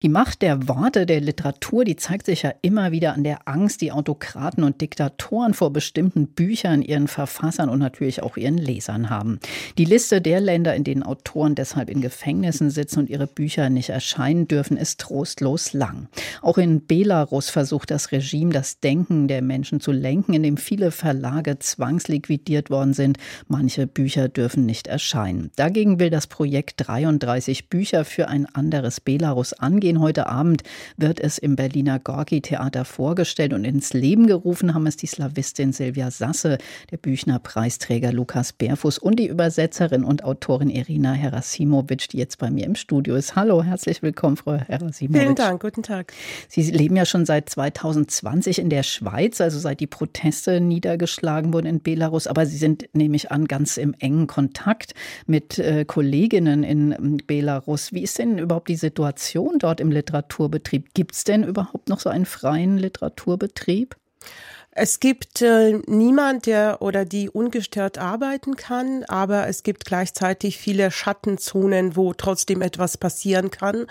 die Macht der Worte der Literatur, die zeigt sich ja immer wieder an der Angst, die Autokraten und Diktatoren vor bestimmten Büchern, ihren Verfassern und natürlich auch ihren Lesern haben. Die Liste der Länder, in denen Autoren deshalb in Gefängnissen sitzen und ihre Bücher nicht erscheinen dürfen, ist trostlos lang. Auch in Belarus versucht das Regime, das Denken der Menschen zu lenken, indem viele Verlage zwangsliquidiert worden sind. Manche Bücher dürfen nicht erscheinen. Dagegen will das Projekt 33 Bücher für ein anderes Belarus angehen gehen. Heute Abend wird es im Berliner Gorki-Theater vorgestellt und ins Leben gerufen haben es die Slawistin Silvia Sasse, der Büchner-Preisträger Lukas Bärfuß und die Übersetzerin und Autorin Irina Herasimowitsch, die jetzt bei mir im Studio ist. Hallo, herzlich willkommen, Frau Herasimowitsch. Vielen Dank, guten Tag. Sie leben ja schon seit 2020 in der Schweiz, also seit die Proteste niedergeschlagen wurden in Belarus, aber Sie sind, nehme ich an, ganz im engen Kontakt mit äh, Kolleginnen in Belarus. Wie ist denn überhaupt die Situation dort? Dort im Literaturbetrieb. Gibt es denn überhaupt noch so einen freien Literaturbetrieb? Es gibt äh, niemand, der oder die ungestört arbeiten kann, aber es gibt gleichzeitig viele Schattenzonen, wo trotzdem etwas passieren kann,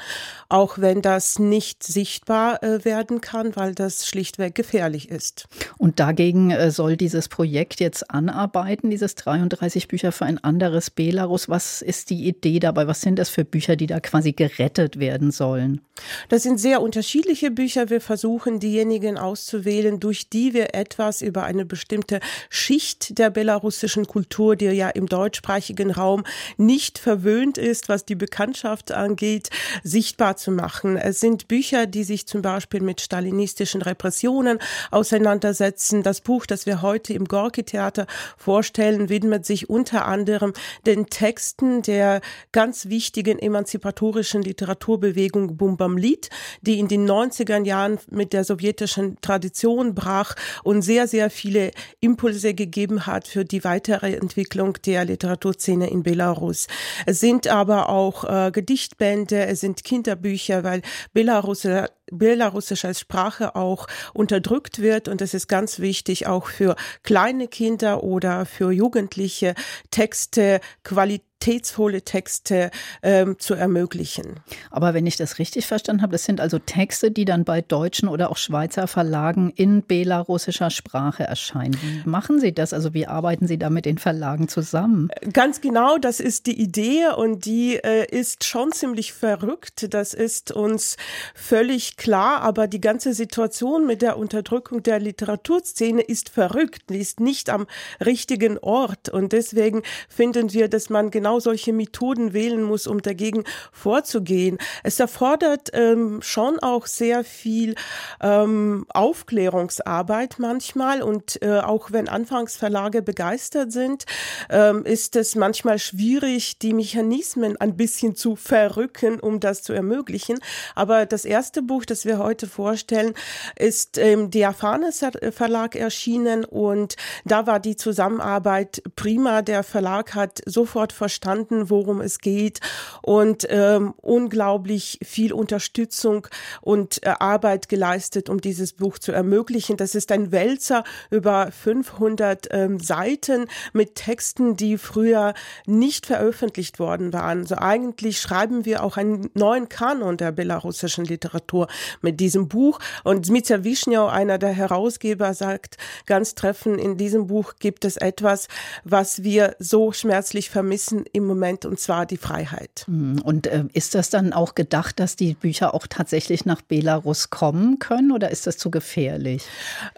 auch wenn das nicht sichtbar äh, werden kann, weil das schlichtweg gefährlich ist. Und dagegen äh, soll dieses Projekt jetzt anarbeiten, dieses 33 Bücher für ein anderes Belarus. Was ist die Idee dabei? Was sind das für Bücher, die da quasi gerettet werden sollen? Das sind sehr unterschiedliche Bücher. Wir versuchen diejenigen auszuwählen, durch die wir etwas über eine bestimmte Schicht der belarussischen Kultur, die ja im deutschsprachigen Raum nicht verwöhnt ist, was die Bekanntschaft angeht, sichtbar zu machen. Es sind Bücher, die sich zum Beispiel mit stalinistischen Repressionen auseinandersetzen. Das Buch, das wir heute im Gorki-Theater vorstellen, widmet sich unter anderem den Texten der ganz wichtigen emanzipatorischen Literaturbewegung Bumbam Lied, die in den 90er Jahren mit der sowjetischen Tradition brach und sehr, sehr viele Impulse gegeben hat für die weitere Entwicklung der Literaturszene in Belarus. Es sind aber auch äh, Gedichtbände, es sind Kinderbücher, weil Belarus belarussische Sprache auch unterdrückt wird und es ist ganz wichtig auch für kleine Kinder oder für Jugendliche Texte Qualität qualitätsvolle Texte ähm, zu ermöglichen. Aber wenn ich das richtig verstanden habe, das sind also Texte, die dann bei deutschen oder auch Schweizer Verlagen in belarussischer Sprache erscheinen. Wie machen Sie das? Also wie arbeiten Sie da mit den Verlagen zusammen? Ganz genau, das ist die Idee und die äh, ist schon ziemlich verrückt. Das ist uns völlig klar, aber die ganze Situation mit der Unterdrückung der Literaturszene ist verrückt, die ist nicht am richtigen Ort und deswegen finden wir, dass man genau genau solche Methoden wählen muss, um dagegen vorzugehen. Es erfordert ähm, schon auch sehr viel ähm, Aufklärungsarbeit manchmal und äh, auch wenn Anfangsverlage begeistert sind, ähm, ist es manchmal schwierig, die Mechanismen ein bisschen zu verrücken, um das zu ermöglichen. Aber das erste Buch, das wir heute vorstellen, ist im Diaphanes Verlag erschienen und da war die Zusammenarbeit prima. Der Verlag hat sofort verstanden, verstanden, worum es geht und ähm, unglaublich viel Unterstützung und äh, Arbeit geleistet, um dieses Buch zu ermöglichen. Das ist ein Wälzer über 500 ähm, Seiten mit Texten, die früher nicht veröffentlicht worden waren. Also eigentlich schreiben wir auch einen neuen Kanon der belarussischen Literatur mit diesem Buch. Und Mitya Wischniau, einer der Herausgeber, sagt ganz treffend, in diesem Buch gibt es etwas, was wir so schmerzlich vermissen im Moment, und zwar die Freiheit. Hm, und äh, ist das dann auch gedacht, dass die Bücher auch tatsächlich nach Belarus kommen können oder ist das zu gefährlich?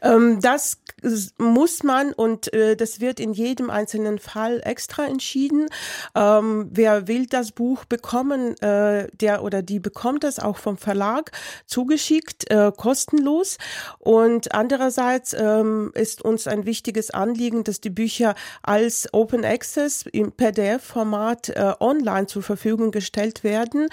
Ähm, das muss man und äh, das wird in jedem einzelnen Fall extra entschieden. Ähm, wer will das Buch bekommen, äh, der oder die bekommt das auch vom Verlag zugeschickt, äh, kostenlos. Und andererseits ähm, ist uns ein wichtiges Anliegen, dass die Bücher als Open Access im PDF-Format äh, online zur Verfügung gestellt werden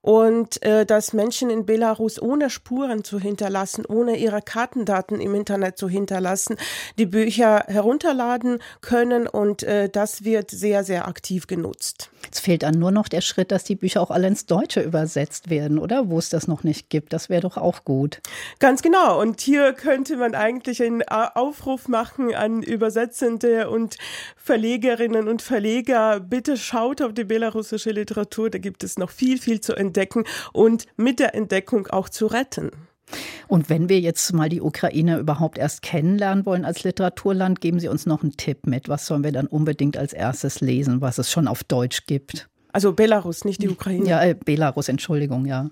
und äh, dass Menschen in Belarus ohne Spuren zu hinterlassen, ohne ihre Kartendaten im Internet zu hinterlassen, die Bücher herunterladen können und äh, das wird sehr, sehr aktiv genutzt. Es fehlt dann nur noch der Schritt, dass die Bücher auch alle ins Deutsche übersetzt werden, oder? Wo es das noch nicht gibt. Das wäre doch auch gut. Ganz genau. Und hier könnte man eigentlich einen Aufruf machen an Übersetzende und Verlegerinnen und Verleger. Bitte schaut auf die belarussische Literatur. Da gibt es noch viel, viel zu entdecken und mit der Entdeckung auch zu retten. Und wenn wir jetzt mal die Ukraine überhaupt erst kennenlernen wollen als Literaturland, geben Sie uns noch einen Tipp mit. Was sollen wir dann unbedingt als erstes lesen, was es schon auf Deutsch gibt? Also Belarus, nicht die Ukraine. Ja, äh, Belarus, Entschuldigung, ja.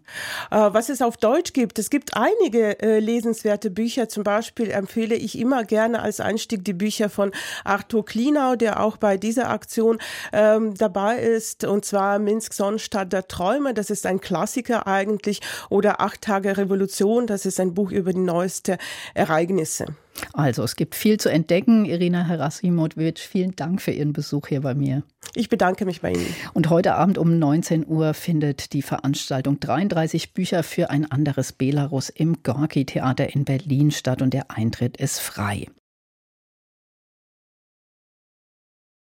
Äh, was es auf Deutsch gibt, es gibt einige äh, lesenswerte Bücher. Zum Beispiel empfehle ich immer gerne als Einstieg die Bücher von Arthur Klinau, der auch bei dieser Aktion ähm, dabei ist. Und zwar Minsk Sonnenstadt der Träume, das ist ein Klassiker eigentlich. Oder Acht Tage Revolution, das ist ein Buch über die neuesten Ereignisse. Also, es gibt viel zu entdecken. Irina Herasimowitsch, vielen Dank für Ihren Besuch hier bei mir. Ich bedanke mich bei Ihnen. Und heute Abend um 19 Uhr findet die Veranstaltung 33 Bücher für ein anderes Belarus im Gorki Theater in Berlin statt und der Eintritt ist frei.